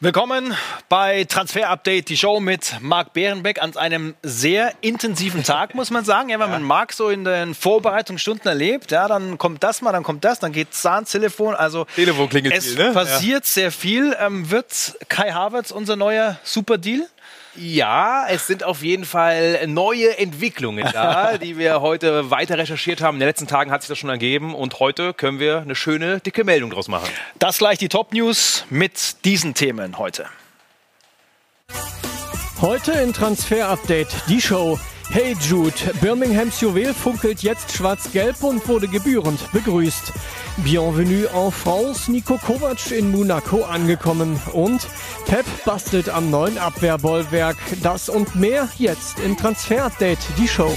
Willkommen bei Transfer Update, die Show mit Marc Bärenbeck an einem sehr intensiven Tag, muss man sagen. Ja, wenn man Marc so in den Vorbereitungsstunden erlebt, ja, dann kommt das mal, dann kommt das, dann geht ans Telefon. Also Telefon klingelt es viel, ne? passiert ja. sehr viel. Ähm, wird Kai Havertz unser neuer Superdeal? Ja, es sind auf jeden Fall neue Entwicklungen da, die wir heute weiter recherchiert haben. In den letzten Tagen hat sich das schon ergeben und heute können wir eine schöne, dicke Meldung draus machen. Das gleich die Top News mit diesen Themen heute. Heute in Transfer Update die Show. Hey Jude, Birminghams Juwel funkelt jetzt schwarz-gelb und wurde gebührend begrüßt. Bienvenue en France, Nico Kovac in Monaco angekommen und Pep bastelt am neuen Abwehrbollwerk. Das und mehr jetzt in Transfer Update, die Show.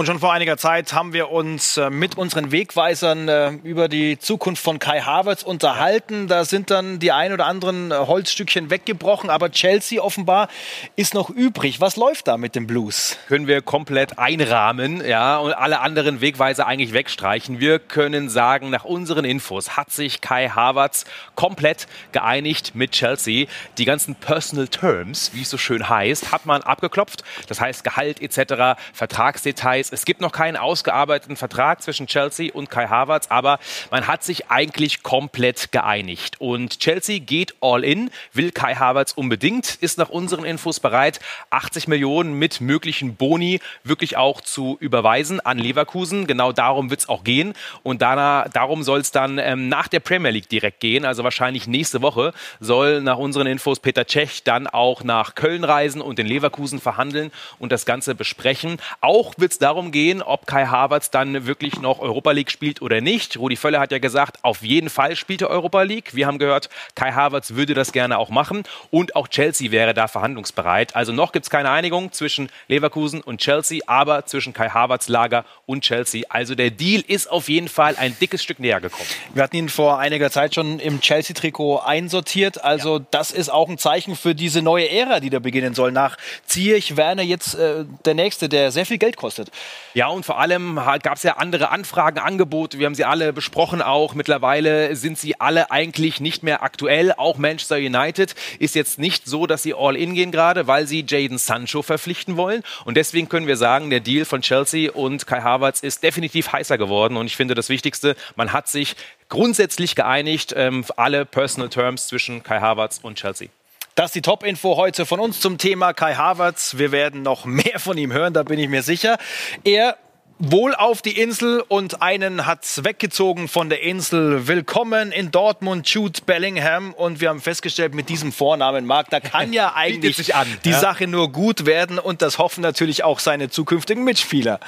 Und schon vor einiger Zeit haben wir uns äh, mit unseren Wegweisern äh, über die Zukunft von Kai Havertz unterhalten. Da sind dann die ein oder anderen äh, Holzstückchen weggebrochen, aber Chelsea offenbar ist noch übrig. Was läuft da mit dem Blues? Können wir komplett einrahmen, ja, und alle anderen Wegweiser eigentlich wegstreichen. Wir können sagen, nach unseren Infos hat sich Kai Havertz komplett geeinigt mit Chelsea. Die ganzen Personal Terms, wie es so schön heißt, hat man abgeklopft. Das heißt Gehalt etc., Vertragsdetails es gibt noch keinen ausgearbeiteten Vertrag zwischen Chelsea und Kai Havertz, aber man hat sich eigentlich komplett geeinigt. Und Chelsea geht all in, will Kai Havertz unbedingt, ist nach unseren Infos bereit, 80 Millionen mit möglichen Boni wirklich auch zu überweisen an Leverkusen. Genau darum wird es auch gehen. Und danach, darum soll es dann ähm, nach der Premier League direkt gehen. Also wahrscheinlich nächste Woche soll nach unseren Infos Peter Cech dann auch nach Köln reisen und in Leverkusen verhandeln und das Ganze besprechen. Auch wird es darum darum gehen, ob Kai Havertz dann wirklich noch Europa League spielt oder nicht. Rudi Völler hat ja gesagt, auf jeden Fall spielt er Europa League. Wir haben gehört, Kai Havertz würde das gerne auch machen und auch Chelsea wäre da verhandlungsbereit. Also noch gibt es keine Einigung zwischen Leverkusen und Chelsea, aber zwischen Kai Havertz Lager und Chelsea. Also der Deal ist auf jeden Fall ein dickes Stück näher gekommen. Wir hatten ihn vor einiger Zeit schon im Chelsea-Trikot einsortiert. Also ja. das ist auch ein Zeichen für diese neue Ära, die da beginnen soll. Nach Ziyech, Werner jetzt äh, der Nächste, der sehr viel Geld kostet. Ja, und vor allem gab es ja andere Anfragen, Angebote. Wir haben sie alle besprochen auch. Mittlerweile sind sie alle eigentlich nicht mehr aktuell. Auch Manchester United ist jetzt nicht so, dass sie all in gehen gerade, weil sie Jaden Sancho verpflichten wollen. Und deswegen können wir sagen, der Deal von Chelsea und Kai Havertz ist definitiv heißer geworden. Und ich finde das Wichtigste, man hat sich grundsätzlich geeinigt, ähm, alle Personal Terms zwischen Kai Havertz und Chelsea. Das ist die Top-Info heute von uns zum Thema Kai Havertz. Wir werden noch mehr von ihm hören, da bin ich mir sicher. Er wohl auf die Insel und einen hat's weggezogen von der Insel. Willkommen in Dortmund, Jude Bellingham. Und wir haben festgestellt, mit diesem Vornamen, Marc, da kann ja eigentlich an, die ja? Sache nur gut werden. Und das hoffen natürlich auch seine zukünftigen Mitspieler.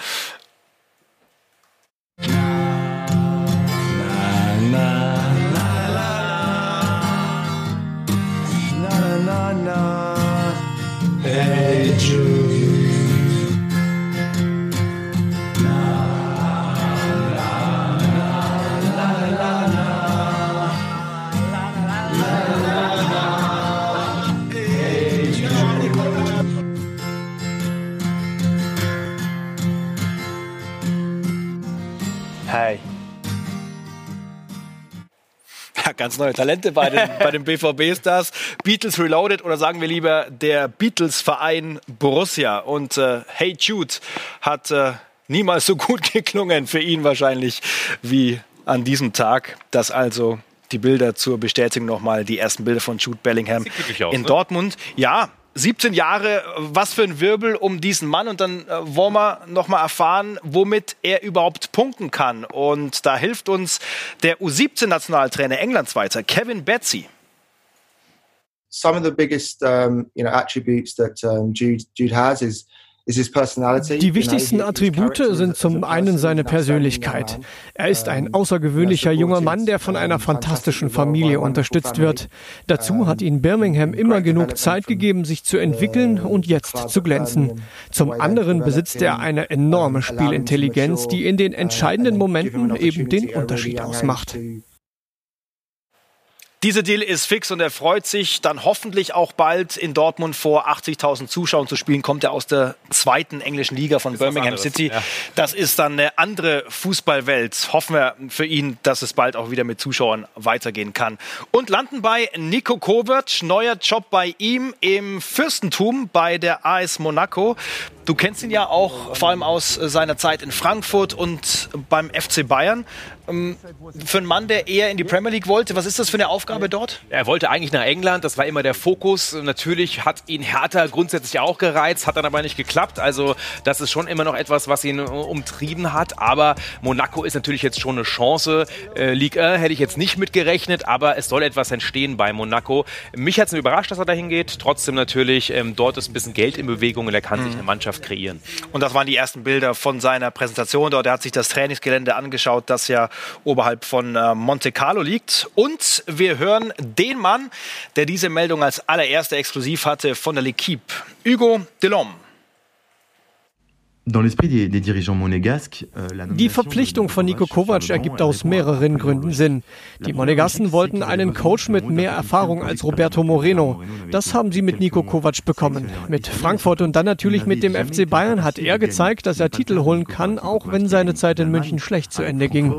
Ja, ganz neue Talente bei den, bei den BVB-Stars. Beatles Reloaded oder sagen wir lieber der Beatles-Verein Borussia. Und äh, Hey Jude hat äh, niemals so gut geklungen für ihn wahrscheinlich wie an diesem Tag. Das also die Bilder zur Bestätigung nochmal, die ersten Bilder von Jude Bellingham aus, in ne? Dortmund. Ja, 17 Jahre, was für ein Wirbel um diesen Mann. Und dann äh, wollen wir nochmal erfahren, womit er überhaupt punkten kann. Und da hilft uns der U17-Nationaltrainer Englands weiter, Kevin Betsy. Some of the biggest um, you know, attributes that um, Jude, Jude has is die wichtigsten Attribute sind zum einen seine Persönlichkeit. Er ist ein außergewöhnlicher junger Mann, der von einer fantastischen Familie unterstützt wird. Dazu hat ihn Birmingham immer genug Zeit gegeben, sich zu entwickeln und jetzt zu glänzen. Zum anderen besitzt er eine enorme Spielintelligenz, die in den entscheidenden Momenten eben den Unterschied ausmacht. Dieser Deal ist fix und er freut sich dann hoffentlich auch bald in Dortmund vor 80.000 Zuschauern zu spielen. Kommt er aus der zweiten englischen Liga von Birmingham City. Ja. Das ist dann eine andere Fußballwelt. Hoffen wir für ihn, dass es bald auch wieder mit Zuschauern weitergehen kann. Und landen bei Nico Kovac. Neuer Job bei ihm im Fürstentum bei der AS Monaco. Du kennst ihn ja auch vor allem aus seiner Zeit in Frankfurt und beim FC Bayern. Ähm, für einen Mann, der eher in die Premier League wollte, was ist das für eine Aufgabe dort? Er wollte eigentlich nach England, das war immer der Fokus. Natürlich hat ihn Hertha grundsätzlich auch gereizt, hat dann aber nicht geklappt. Also das ist schon immer noch etwas, was ihn umtrieben hat. Aber Monaco ist natürlich jetzt schon eine Chance. Äh, Ligue 1 hätte ich jetzt nicht mitgerechnet, aber es soll etwas entstehen bei Monaco. Mich hat es überrascht, dass er dahin geht. Trotzdem natürlich, ähm, dort ist ein bisschen Geld in Bewegung und er kann mhm. sich eine Mannschaft kreieren. Und das waren die ersten Bilder von seiner Präsentation dort. Er hat sich das Trainingsgelände angeschaut, das ja oberhalb von äh, Monte Carlo liegt. Und wir hören den Mann, der diese Meldung als allererster exklusiv hatte von der L'Equipe, Hugo Delhomme. Euh, die Verpflichtung von Nico Kovac ergibt aus mehreren Gründen Sinn. Die Monegassen wollten einen Coach mit mehr Erfahrung als Roberto Moreno. Das haben sie mit Nico Kovac bekommen. Mit Frankfurt und dann natürlich mit dem FC Bayern hat er gezeigt, dass er Titel holen kann, auch wenn seine Zeit in München schlecht zu Ende ging.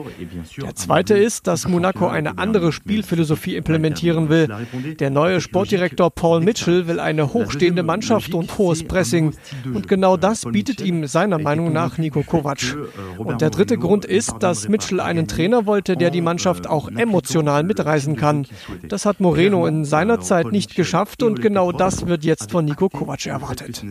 Der zweite ist, dass Monaco eine andere Spielphilosophie implementieren will. Der neue Sportdirektor Paul Mitchell will eine hochstehende Mannschaft und hohes Pressing. Und genau das bietet ihm seiner Meinung nach Nico Kovac. Und der dritte Grund ist, dass Mitchell einen Trainer wollte, der die Mannschaft auch emotional mitreisen kann. Das hat Moreno in seiner Zeit nicht geschafft und genau das wird jetzt von Nico Kovac erwartet.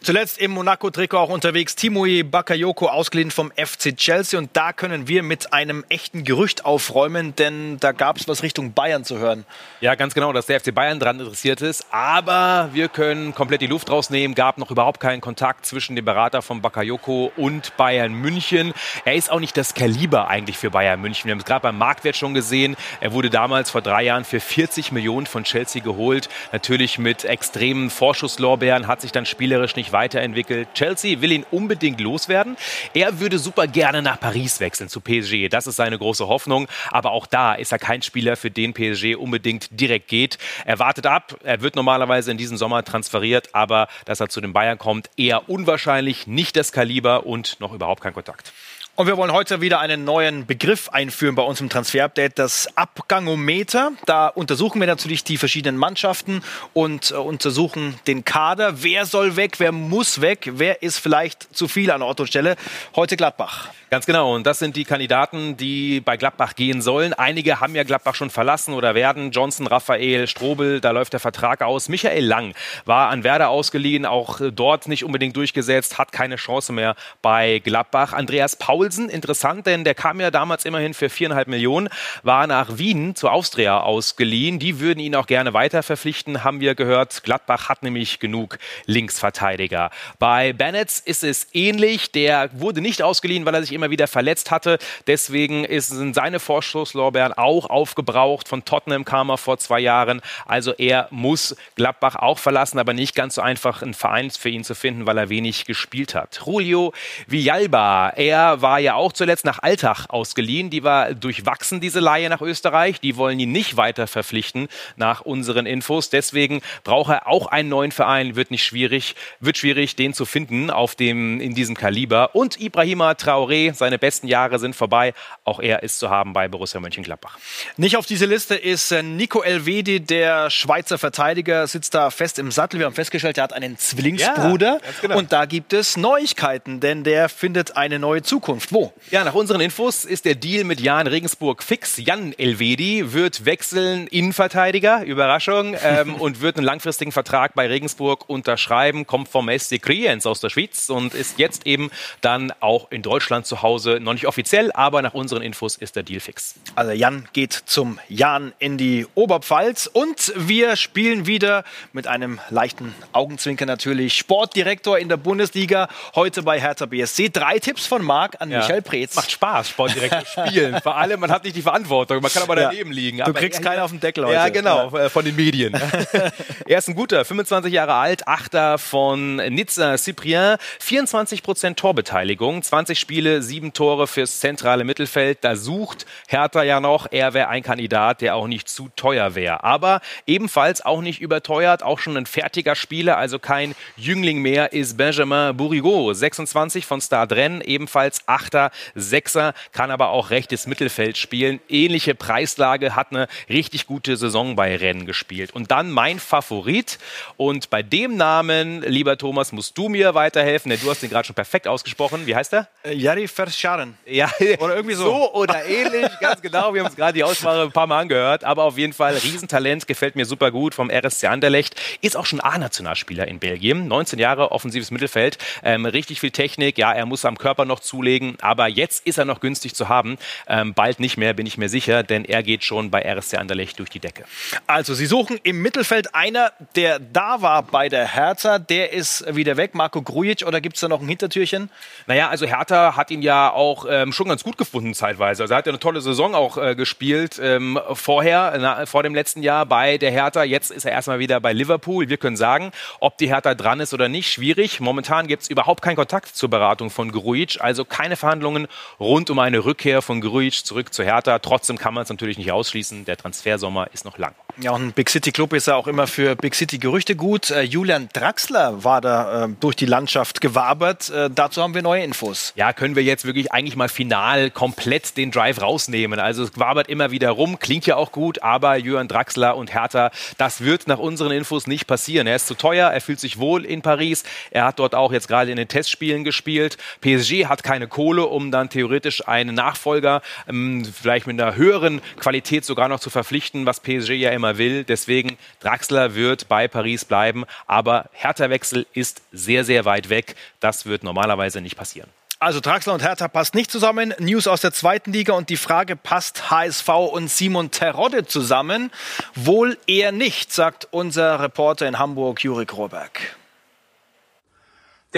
Zuletzt im Monaco-Trikot auch unterwegs Timui Bakayoko, ausgeliehen vom FC Chelsea. Und da können wir mit einem echten Gerücht aufräumen, denn da gab es was Richtung Bayern zu hören. Ja, ganz genau, dass der FC Bayern daran interessiert ist. Aber wir können komplett die Luft rausnehmen. Gab noch überhaupt keinen Kontakt zwischen dem Berater von Bakayoko und Bayern München. Er ist auch nicht das Kaliber eigentlich für Bayern München. Wir haben es gerade beim Marktwert schon gesehen. Er wurde damals vor drei Jahren für 40 Millionen von Chelsea geholt. Natürlich mit extremen Vorschusslorbeeren, hat sich dann spielerisch nicht weiterentwickelt. Chelsea will ihn unbedingt loswerden. Er würde super gerne nach Paris wechseln, zu PSG. Das ist seine große Hoffnung. Aber auch da ist er kein Spieler, für den PSG unbedingt direkt geht. Er wartet ab. Er wird normalerweise in diesem Sommer transferiert. Aber dass er zu den Bayern kommt, eher unwahrscheinlich. Nicht das Kaliber und noch überhaupt kein Kontakt. Und wir wollen heute wieder einen neuen Begriff einführen bei uns im Transfer-Update, das Abgangometer. Da untersuchen wir natürlich die verschiedenen Mannschaften und äh, untersuchen den Kader. Wer soll weg, wer muss weg, wer ist vielleicht zu viel an Ort und Stelle. Heute Gladbach. Ganz genau. Und das sind die Kandidaten, die bei Gladbach gehen sollen. Einige haben ja Gladbach schon verlassen oder werden. Johnson, Raphael, Strobel, da läuft der Vertrag aus. Michael Lang war an Werder ausgeliehen, auch dort nicht unbedingt durchgesetzt, hat keine Chance mehr bei Gladbach. Andreas Paulsen, interessant, denn der kam ja damals immerhin für viereinhalb Millionen, war nach Wien zu Austria ausgeliehen. Die würden ihn auch gerne weiter verpflichten, haben wir gehört. Gladbach hat nämlich genug Linksverteidiger. Bei Bennett ist es ähnlich. Der wurde nicht ausgeliehen, weil er sich immer wieder verletzt hatte. Deswegen sind seine Vorschusslorbeeren auch aufgebraucht. Von Tottenham kam er vor zwei Jahren. Also er muss Gladbach auch verlassen, aber nicht ganz so einfach einen Verein für ihn zu finden, weil er wenig gespielt hat. Julio Villalba, er war ja auch zuletzt nach Altach ausgeliehen. Die war durchwachsen, diese Laie nach Österreich. Die wollen ihn nicht weiter verpflichten nach unseren Infos. Deswegen braucht er auch einen neuen Verein. Wird nicht schwierig, wird schwierig, den zu finden auf dem, in diesem Kaliber. Und Ibrahima Traoré, seine besten Jahre sind vorbei. Auch er ist zu haben bei Borussia Mönchengladbach. Nicht auf diese Liste ist äh, Nico Elvedi, der Schweizer Verteidiger, sitzt da fest im Sattel. Wir haben festgestellt, er hat einen Zwillingsbruder. Ja, genau. Und da gibt es Neuigkeiten, denn der findet eine neue Zukunft. Wo? Ja, nach unseren Infos ist der Deal mit Jan Regensburg fix. Jan Elvedi wird wechseln, Innenverteidiger, Überraschung, ähm, und wird einen langfristigen Vertrag bei Regensburg unterschreiben, kommt vom SC Kriens aus der Schweiz und ist jetzt eben dann auch in Deutschland zu Hause. Noch nicht offiziell, aber nach unseren Infos ist der Deal fix. Also Jan geht zum Jan in die Oberpfalz und wir spielen wieder mit einem leichten Augenzwinker natürlich. Sportdirektor in der Bundesliga, heute bei Hertha BSC. Drei Tipps von Marc an an ja. Michael Preetz. Macht Spaß, Sportdirektor spielen. Vor allem, man hat nicht die Verantwortung, man kann aber daneben ja. liegen. Du aber kriegst keinen auf den Deckel heute. Ja, genau, ja. Äh, von den Medien. er ist ein guter, 25 Jahre alt, Achter von Nizza Cyprien, 24 Prozent Torbeteiligung, 20 Spiele, 7 Tore fürs zentrale Mittelfeld. Da sucht Hertha ja noch, er wäre ein Kandidat, der auch nicht zu teuer wäre. Aber ebenfalls auch nicht überteuert, auch schon ein fertiger Spieler, also kein Jüngling mehr, ist Benjamin Bourigeau, 26 von Stade Rennes, ebenfalls Achter, Sechser, kann aber auch rechtes Mittelfeld spielen. Ähnliche Preislage, hat eine richtig gute Saison bei Rennes gespielt. Und dann mein Favorit. Und bei dem Namen, lieber Thomas, musst du mir weiterhelfen, denn du hast den gerade schon perfekt ausgesprochen. Wie heißt er? Äh, Jari Verscharen. Ja, oder irgendwie so. So oder ähnlich, ganz genau. Wir haben uns gerade die Aussprache ein paar Mal angehört. Aber auf jeden Fall Riesentalent, gefällt mir super gut vom RSC Anderlecht. Ist auch schon A-Nationalspieler in Belgien. 19 Jahre, offensives Mittelfeld. Ähm, richtig viel Technik. Ja, er muss am Körper noch zulegen. Aber jetzt ist er noch günstig zu haben. Ähm, bald nicht mehr, bin ich mir sicher, denn er geht schon bei RSC Anderlecht durch die Decke. Also, Sie suchen im Mittelfeld einer, der da war bei der Hertha. Der ist wieder weg. Marco Grujic oder gibt es da noch ein Hintertürchen? Naja, also Hertha hat ihn ja auch ähm, schon ganz gut gefunden zeitweise. Also er hat ja eine tolle Saison auch äh, gespielt ähm, vorher, na, vor dem letzten Jahr bei der Hertha. Jetzt ist er erstmal wieder bei Liverpool. Wir können sagen, ob die Hertha dran ist oder nicht, schwierig. Momentan gibt es überhaupt keinen Kontakt zur Beratung von Grujic, also keine Verhandlungen rund um eine Rückkehr von Grujic zurück zur Hertha. Trotzdem kann man es natürlich nicht ausschließen. Der Transfersommer ist noch lang. Ja, und ein Big City Club ist ja auch immer für Big City Gerüchte gut. Äh, Julian Draxler war da äh, durch die Landschaft gewabert. Äh, dazu haben wir neue Infos. Ja, können wir jetzt wirklich eigentlich mal final komplett den Drive rausnehmen. Also es wabert immer wieder rum, klingt ja auch gut, aber Julian Draxler und Hertha, das wird nach unseren Infos nicht passieren. Er ist zu teuer, er fühlt sich wohl in Paris. Er hat dort auch jetzt gerade in den Testspielen gespielt. PSG hat keine Kohle, um dann theoretisch einen Nachfolger ähm, vielleicht mit einer höheren Qualität sogar noch zu verpflichten, was PSG ja immer will. Deswegen, Draxler wird bei Paris bleiben, aber Hertha-Wechsel ist sehr, sehr weit weg. Das wird normalerweise nicht passieren. Also Draxler und Hertha passt nicht zusammen. News aus der zweiten Liga und die Frage, passt HSV und Simon Terodde zusammen? Wohl eher nicht, sagt unser Reporter in Hamburg, Jurik Rohrberg.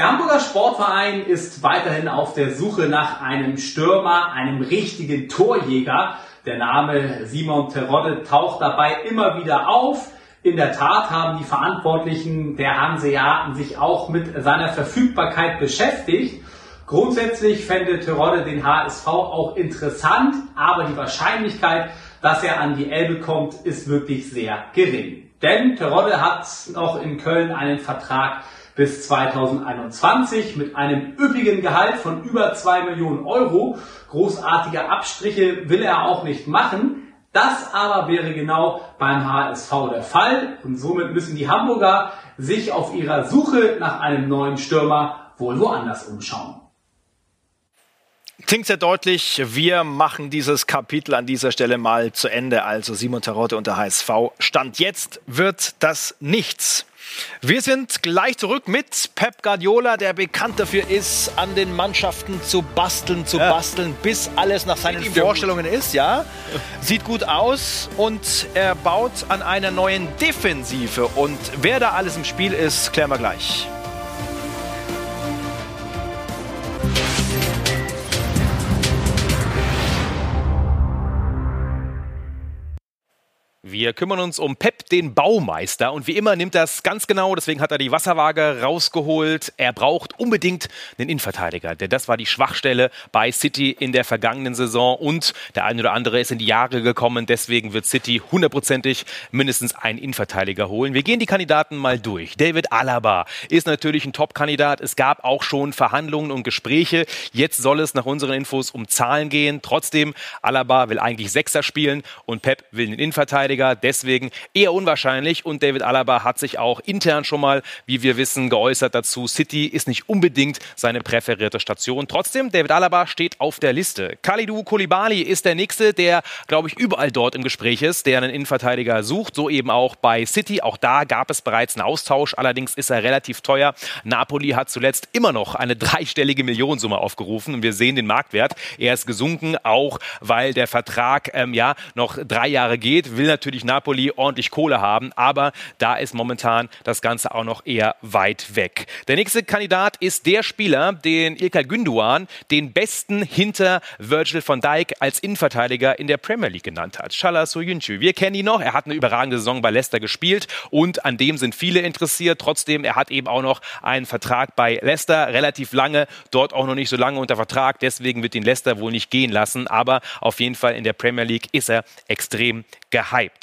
Der Hamburger Sportverein ist weiterhin auf der Suche nach einem Stürmer, einem richtigen Torjäger. Der Name Simon Terodde taucht dabei immer wieder auf. In der Tat haben die Verantwortlichen der Hanseaten sich auch mit seiner Verfügbarkeit beschäftigt. Grundsätzlich fände Terodde den HSV auch interessant, aber die Wahrscheinlichkeit, dass er an die Elbe kommt, ist wirklich sehr gering. Denn Terodde hat noch in Köln einen Vertrag bis 2021 mit einem üppigen Gehalt von über zwei Millionen Euro. Großartige Abstriche will er auch nicht machen. Das aber wäre genau beim HSV der Fall und somit müssen die Hamburger sich auf ihrer Suche nach einem neuen Stürmer wohl woanders umschauen. Klingt sehr deutlich. Wir machen dieses Kapitel an dieser Stelle mal zu Ende. Also Simon Tarotte und der HSV. Stand jetzt wird das nichts. Wir sind gleich zurück mit Pep Guardiola, der bekannt dafür ist, an den Mannschaften zu basteln, zu ja. basteln, bis alles nach seinen Vorstellungen ist. Ja, sieht gut aus und er baut an einer neuen Defensive. Und wer da alles im Spiel ist, klären wir gleich. Wir kümmern uns um Pep, den Baumeister. Und wie immer nimmt das ganz genau, deswegen hat er die Wasserwaage rausgeholt. Er braucht unbedingt einen Innenverteidiger, denn das war die Schwachstelle bei City in der vergangenen Saison. Und der eine oder andere ist in die Jahre gekommen. Deswegen wird City hundertprozentig mindestens einen Innenverteidiger holen. Wir gehen die Kandidaten mal durch. David Alaba ist natürlich ein Top-Kandidat. Es gab auch schon Verhandlungen und Gespräche. Jetzt soll es nach unseren Infos um Zahlen gehen. Trotzdem, Alaba will eigentlich Sechser spielen und Pep will einen Innenverteidiger. Innenverteidiger, deswegen eher unwahrscheinlich. Und David Alaba hat sich auch intern schon mal, wie wir wissen, geäußert dazu. City ist nicht unbedingt seine präferierte Station. Trotzdem, David Alaba steht auf der Liste. Kalidou Koulibaly ist der Nächste, der, glaube ich, überall dort im Gespräch ist, der einen Innenverteidiger sucht. So eben auch bei City. Auch da gab es bereits einen Austausch. Allerdings ist er relativ teuer. Napoli hat zuletzt immer noch eine dreistellige Millionensumme aufgerufen. Und wir sehen den Marktwert. Er ist gesunken, auch weil der Vertrag ähm, ja noch drei Jahre geht. Will natürlich natürlich Napoli ordentlich Kohle haben. Aber da ist momentan das Ganze auch noch eher weit weg. Der nächste Kandidat ist der Spieler, den Ilkay Günduan den besten hinter Virgil van Dijk als Innenverteidiger in der Premier League genannt hat. Chala Soyuncu. Wir kennen ihn noch. Er hat eine überragende Saison bei Leicester gespielt und an dem sind viele interessiert. Trotzdem, er hat eben auch noch einen Vertrag bei Leicester, relativ lange, dort auch noch nicht so lange unter Vertrag. Deswegen wird ihn Leicester wohl nicht gehen lassen. Aber auf jeden Fall in der Premier League ist er extrem gehypt.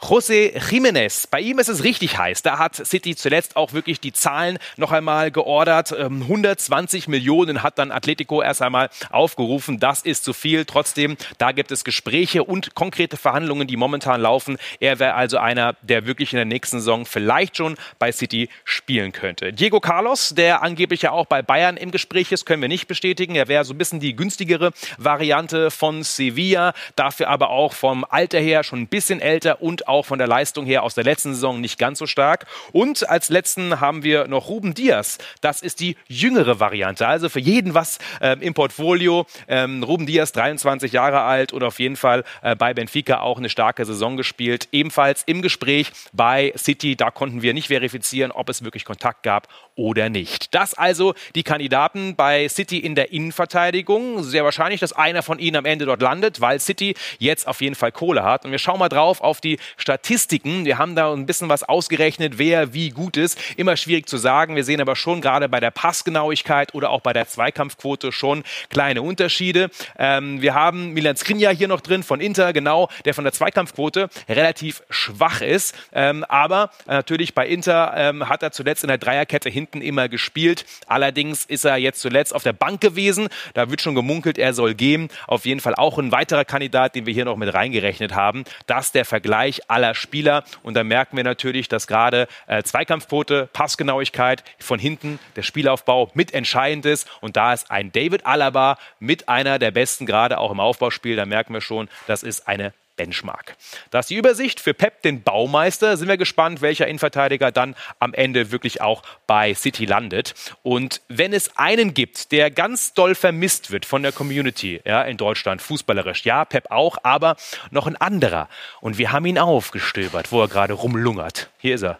José Jiménez, bei ihm ist es richtig heiß. Da hat City zuletzt auch wirklich die Zahlen noch einmal geordert. 120 ähm, Millionen hat dann Atletico erst einmal aufgerufen. Das ist zu viel. Trotzdem, da gibt es Gespräche und konkrete Verhandlungen, die momentan laufen. Er wäre also einer, der wirklich in der nächsten Saison vielleicht schon bei City spielen könnte. Diego Carlos, der angeblich ja auch bei Bayern im Gespräch ist, können wir nicht bestätigen. Er wäre so ein bisschen die günstigere Variante von Sevilla, dafür aber auch vom Alter her schon ein bisschen älter und auch von der Leistung her aus der letzten Saison nicht ganz so stark. Und als letzten haben wir noch Ruben Diaz. Das ist die jüngere Variante. Also für jeden was äh, im Portfolio. Ähm, Ruben Diaz, 23 Jahre alt und auf jeden Fall äh, bei Benfica auch eine starke Saison gespielt. Ebenfalls im Gespräch bei City. Da konnten wir nicht verifizieren, ob es wirklich Kontakt gab oder nicht. Das also die Kandidaten bei City in der Innenverteidigung. Sehr wahrscheinlich, dass einer von ihnen am Ende dort landet, weil City jetzt auf jeden Fall Kohle hat. Und wir schauen mal drauf auf die Statistiken. Wir haben da ein bisschen was ausgerechnet, wer wie gut ist. Immer schwierig zu sagen. Wir sehen aber schon gerade bei der Passgenauigkeit oder auch bei der Zweikampfquote schon kleine Unterschiede. Ähm, wir haben Milan Skriniar hier noch drin von Inter, genau, der von der Zweikampfquote relativ schwach ist. Ähm, aber natürlich bei Inter ähm, hat er zuletzt in der Dreierkette hinten immer gespielt. Allerdings ist er jetzt zuletzt auf der Bank gewesen. Da wird schon gemunkelt, er soll gehen. Auf jeden Fall auch ein weiterer Kandidat, den wir hier noch mit reingerechnet haben. Das der Vergleich aller Spieler. Und da merken wir natürlich, dass gerade äh, Zweikampfquote, Passgenauigkeit von hinten, der Spielaufbau mit entscheidend ist. Und da ist ein David Alaba mit einer der besten, gerade auch im Aufbauspiel. Da merken wir schon, das ist eine Benchmark. Das ist die Übersicht für Pep, den Baumeister. Sind wir gespannt, welcher Innenverteidiger dann am Ende wirklich auch bei City landet. Und wenn es einen gibt, der ganz doll vermisst wird von der Community ja, in Deutschland, fußballerisch, ja, Pep auch, aber noch ein anderer. Und wir haben ihn aufgestöbert, wo er gerade rumlungert. Hier ist er.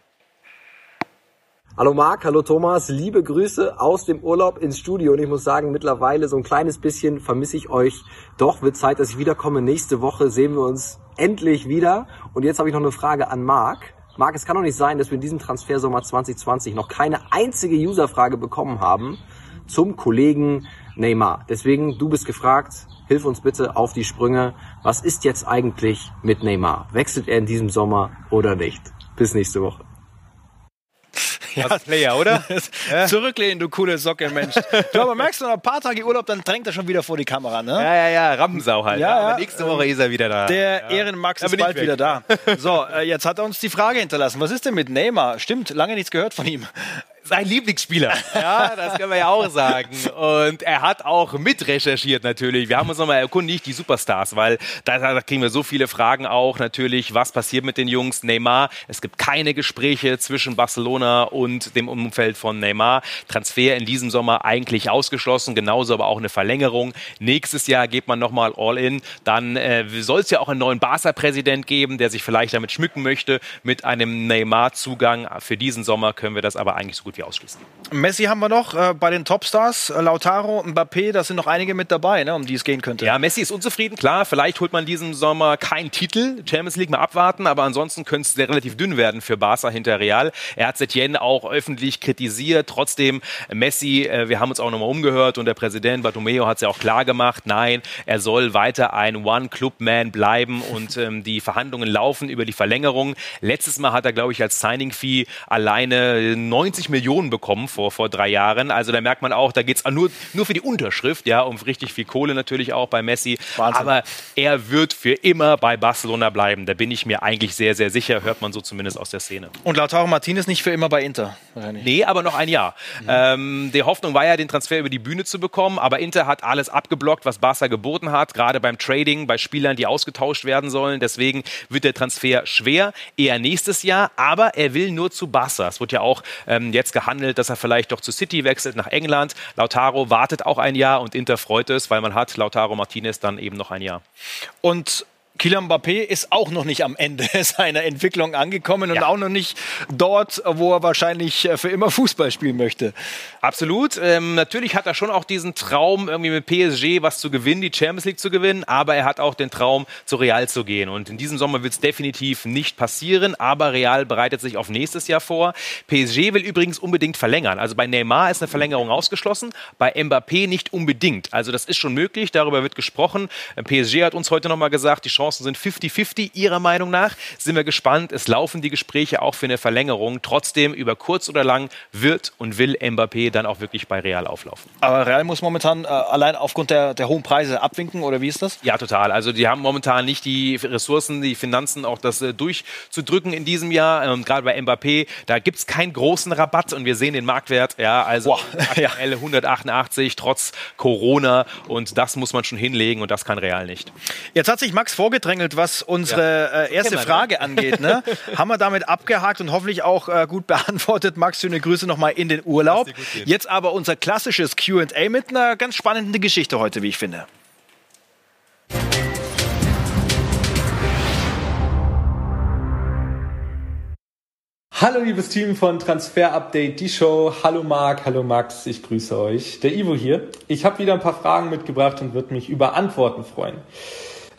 Hallo Marc, hallo Thomas, liebe Grüße aus dem Urlaub ins Studio und ich muss sagen, mittlerweile so ein kleines bisschen vermisse ich euch. Doch wird Zeit, dass ich wiederkomme. Nächste Woche sehen wir uns endlich wieder. Und jetzt habe ich noch eine Frage an Marc. Marc, es kann doch nicht sein, dass wir in diesem Transfersommer 2020 noch keine einzige Userfrage bekommen haben zum Kollegen Neymar. Deswegen, du bist gefragt, hilf uns bitte auf die Sprünge. Was ist jetzt eigentlich mit Neymar? Wechselt er in diesem Sommer oder nicht? Bis nächste Woche. Ja, Als Player, oder? Zurücklehnen, du coole Socke, Mensch. Du aber merkst du, nach ein paar Tage Urlaub, dann drängt er schon wieder vor die Kamera, ne? Ja, ja, ja, Rampensau halt. Ja, ja. Aber nächste Woche ist er wieder da. Der ja. Ehrenmax ist bald wieder da. So, äh, jetzt hat er uns die Frage hinterlassen. Was ist denn mit Neymar? Stimmt, lange nichts gehört von ihm sein Lieblingsspieler. Ja, das können wir ja auch sagen. Und er hat auch mitrecherchiert natürlich. Wir haben uns nochmal erkundigt, die Superstars, weil da, da, kriegen wir so viele Fragen auch natürlich. Was passiert mit den Jungs? Neymar. Es gibt keine Gespräche zwischen Barcelona und dem Umfeld von Neymar. Transfer in diesem Sommer eigentlich ausgeschlossen. Genauso aber auch eine Verlängerung. Nächstes Jahr geht man nochmal all in. Dann äh, soll es ja auch einen neuen Barca-Präsident geben, der sich vielleicht damit schmücken möchte mit einem Neymar-Zugang. Für diesen Sommer können wir das aber eigentlich so gut wie ausschließen. Messi haben wir noch äh, bei den Topstars. Äh, Lautaro, Mbappé, da sind noch einige mit dabei, ne, um die es gehen könnte. Ja, Messi ist unzufrieden, klar. Vielleicht holt man diesen Sommer keinen Titel. Champions League mal abwarten, aber ansonsten könnte es relativ dünn werden für Barca hinter Real. Er hat Setien auch öffentlich kritisiert. Trotzdem, Messi, äh, wir haben uns auch nochmal umgehört und der Präsident Bartomeo hat es ja auch klar gemacht. Nein, er soll weiter ein One-Club-Man bleiben und ähm, die Verhandlungen laufen über die Verlängerung. Letztes Mal hat er, glaube ich, als Signing-Fee alleine 90 Millionen Millionen bekommen vor, vor drei Jahren. Also da merkt man auch, da geht es nur, nur für die Unterschrift, ja, um richtig viel Kohle natürlich auch bei Messi. Wahnsinn. Aber er wird für immer bei Barcelona bleiben. Da bin ich mir eigentlich sehr, sehr sicher, hört man so zumindest aus der Szene. Und Lautaro Martinez nicht für immer bei Inter? Nee, aber noch ein Jahr. Mhm. Ähm, die Hoffnung war ja, den Transfer über die Bühne zu bekommen, aber Inter hat alles abgeblockt, was Barca geboten hat, gerade beim Trading, bei Spielern, die ausgetauscht werden sollen. Deswegen wird der Transfer schwer, eher nächstes Jahr, aber er will nur zu Barca. Es wird ja auch ähm, jetzt jetzt gehandelt, dass er vielleicht doch zu City wechselt nach England. Lautaro wartet auch ein Jahr und Inter freut es, weil man hat Lautaro Martinez dann eben noch ein Jahr. Und Kylian Mbappé ist auch noch nicht am Ende seiner Entwicklung angekommen und ja. auch noch nicht dort, wo er wahrscheinlich äh, für immer Fußball spielen möchte. Absolut. Ähm, natürlich hat er schon auch diesen Traum, irgendwie mit PSG was zu gewinnen, die Champions League zu gewinnen, aber er hat auch den Traum, zu Real zu gehen. Und in diesem Sommer wird es definitiv nicht passieren, aber Real bereitet sich auf nächstes Jahr vor. PSG will übrigens unbedingt verlängern. Also bei Neymar ist eine Verlängerung ausgeschlossen, bei Mbappé nicht unbedingt. Also das ist schon möglich, darüber wird gesprochen. PSG hat uns heute nochmal gesagt, die Chancen sind 50-50. Ihrer Meinung nach sind wir gespannt. Es laufen die Gespräche auch für eine Verlängerung. Trotzdem, über kurz oder lang wird und will Mbappé dann auch wirklich bei Real auflaufen. Aber Real muss momentan äh, allein aufgrund der, der hohen Preise abwinken oder wie ist das? Ja, total. Also die haben momentan nicht die Ressourcen, die Finanzen, auch das äh, durchzudrücken in diesem Jahr. Ähm, Gerade bei Mbappé, da gibt es keinen großen Rabatt und wir sehen den Marktwert, ja, also wow. aktuell 188 trotz Corona und das muss man schon hinlegen und das kann Real nicht. Jetzt hat sich Max vorgedrängelt, was unsere ja. äh, erste wir, Frage ne? angeht. Ne? Haben wir damit abgehakt und hoffentlich auch äh, gut beantwortet. Max, schöne Grüße nochmal in den Urlaub. Jetzt aber unser klassisches QA mit einer ganz spannenden Geschichte heute, wie ich finde. Hallo liebes Team von Transfer Update, die Show. Hallo Marc, hallo Max, ich grüße euch. Der Ivo hier. Ich habe wieder ein paar Fragen mitgebracht und würde mich über Antworten freuen.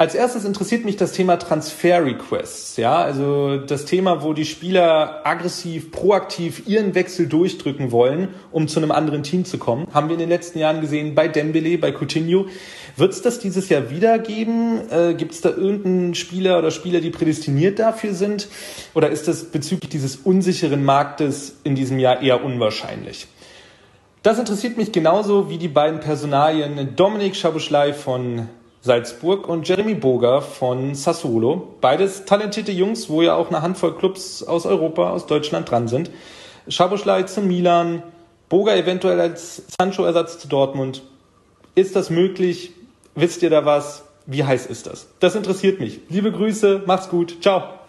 Als erstes interessiert mich das Thema Transfer Requests. Ja, also das Thema, wo die Spieler aggressiv, proaktiv ihren Wechsel durchdrücken wollen, um zu einem anderen Team zu kommen. Haben wir in den letzten Jahren gesehen bei Dembele, bei Coutinho. Wird es das dieses Jahr wieder geben? Äh, Gibt es da irgendeinen Spieler oder Spieler, die prädestiniert dafür sind? Oder ist das bezüglich dieses unsicheren Marktes in diesem Jahr eher unwahrscheinlich? Das interessiert mich genauso wie die beiden Personalien Dominik Schabuschlei von Salzburg und Jeremy Boga von Sassuolo. Beides talentierte Jungs, wo ja auch eine Handvoll Clubs aus Europa, aus Deutschland dran sind. Schaboschlei zu Milan, Boga eventuell als Sancho-Ersatz zu Dortmund. Ist das möglich? Wisst ihr da was? Wie heiß ist das? Das interessiert mich. Liebe Grüße, macht's gut, ciao.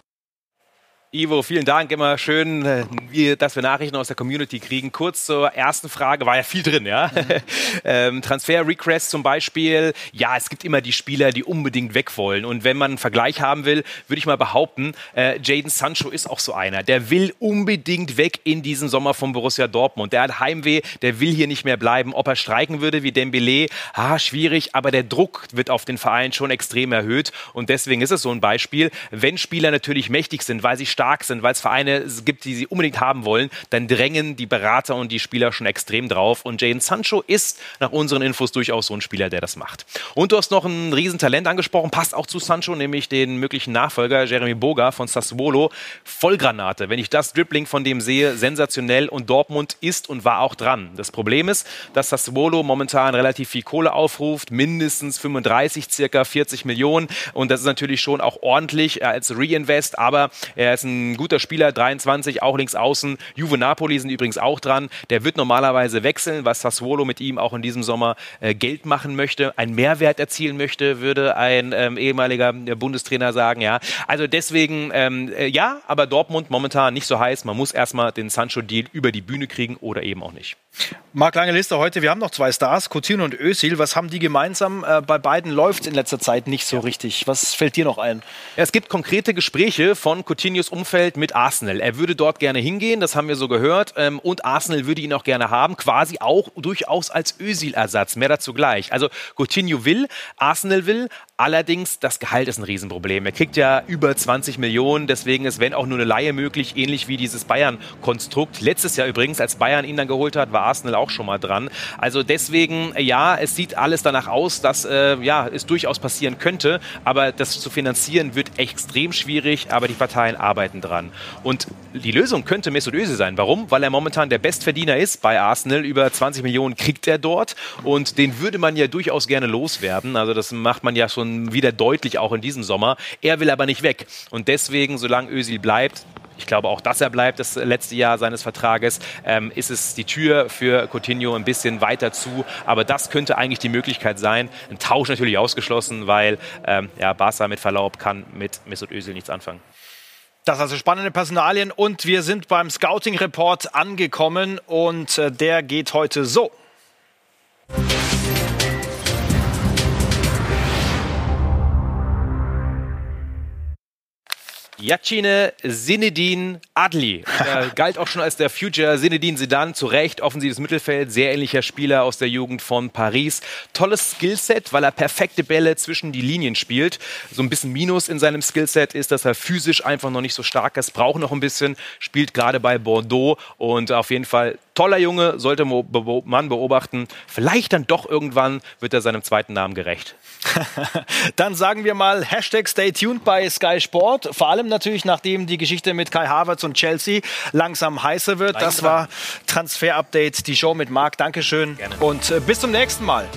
Ivo, vielen Dank. Immer schön, äh, dass wir Nachrichten aus der Community kriegen. Kurz zur ersten Frage, war ja viel drin, ja. Mhm. ähm, Transfer Request zum Beispiel. Ja, es gibt immer die Spieler, die unbedingt weg wollen. Und wenn man einen Vergleich haben will, würde ich mal behaupten, äh, Jaden Sancho ist auch so einer. Der will unbedingt weg in diesem Sommer vom Borussia Dortmund. Der hat Heimweh, der will hier nicht mehr bleiben. Ob er streiken würde wie Dembele, ah, schwierig. Aber der Druck wird auf den Verein schon extrem erhöht. Und deswegen ist es so ein Beispiel. Wenn Spieler natürlich mächtig sind, weil sie stark stark sind, weil es Vereine gibt, die sie unbedingt haben wollen, dann drängen die Berater und die Spieler schon extrem drauf. Und Jane Sancho ist nach unseren Infos durchaus so ein Spieler, der das macht. Und du hast noch ein Riesentalent angesprochen, passt auch zu Sancho, nämlich den möglichen Nachfolger Jeremy Boga von Sassuolo. Vollgranate. Wenn ich das Dribbling von dem sehe, sensationell. Und Dortmund ist und war auch dran. Das Problem ist, dass Sassuolo momentan relativ viel Kohle aufruft, mindestens 35, circa 40 Millionen. Und das ist natürlich schon auch ordentlich als Reinvest, aber er ist ein ein guter Spieler, 23, auch links außen. Juve Napoli sind übrigens auch dran. Der wird normalerweise wechseln, was Sassuolo mit ihm auch in diesem Sommer äh, Geld machen möchte, einen Mehrwert erzielen möchte, würde ein ähm, ehemaliger äh, Bundestrainer sagen. Ja, also deswegen ähm, äh, ja, aber Dortmund momentan nicht so heiß. Man muss erstmal den Sancho-Deal über die Bühne kriegen oder eben auch nicht. Marc, lange Liste heute. Wir haben noch zwei Stars, Coutinho und Özil. Was haben die gemeinsam? Äh, bei beiden läuft in letzter Zeit nicht so richtig. Was fällt dir noch ein? Ja, es gibt konkrete Gespräche von Coutinhos Umfeld mit Arsenal. Er würde dort gerne hingehen, das haben wir so gehört. Ähm, und Arsenal würde ihn auch gerne haben, quasi auch durchaus als Özil-Ersatz. Mehr dazu gleich. Also Coutinho will, Arsenal will, Allerdings, das Gehalt ist ein Riesenproblem. Er kriegt ja über 20 Millionen, deswegen ist, wenn auch nur eine Laie möglich, ähnlich wie dieses Bayern-Konstrukt. Letztes Jahr übrigens, als Bayern ihn dann geholt hat, war Arsenal auch schon mal dran. Also deswegen, ja, es sieht alles danach aus, dass äh, ja, es durchaus passieren könnte, aber das zu finanzieren wird extrem schwierig, aber die Parteien arbeiten dran. Und die Lösung könnte Mesut Özil sein. Warum? Weil er momentan der Bestverdiener ist bei Arsenal. Über 20 Millionen kriegt er dort und den würde man ja durchaus gerne loswerden. Also das macht man ja schon wieder deutlich, auch in diesem Sommer. Er will aber nicht weg. Und deswegen, solange Özil bleibt, ich glaube auch, dass er bleibt, das letzte Jahr seines Vertrages, ähm, ist es die Tür für Coutinho ein bisschen weiter zu. Aber das könnte eigentlich die Möglichkeit sein. Ein Tausch natürlich ausgeschlossen, weil ähm, ja, Barca mit Verlaub kann mit Mesut Özil nichts anfangen. Das also spannende Personalien und wir sind beim Scouting Report angekommen und äh, der geht heute so. Yacine Sinedin Adli. Er galt auch schon als der Future Sinedin Sedan, zu Recht, offensives Mittelfeld, sehr ähnlicher Spieler aus der Jugend von Paris. Tolles Skillset, weil er perfekte Bälle zwischen die Linien spielt. So ein bisschen Minus in seinem Skillset ist, dass er physisch einfach noch nicht so stark ist, braucht noch ein bisschen, spielt gerade bei Bordeaux und auf jeden Fall toller Junge, sollte man beobachten. Vielleicht dann doch irgendwann wird er seinem zweiten Namen gerecht. dann sagen wir mal Hashtag Stay tuned bei Sky Sport. Vor allem natürlich, nachdem die Geschichte mit Kai Havertz und Chelsea langsam heißer wird. Das war Transfer Update, die Show mit Marc. Dankeschön Gerne. und äh, bis zum nächsten Mal.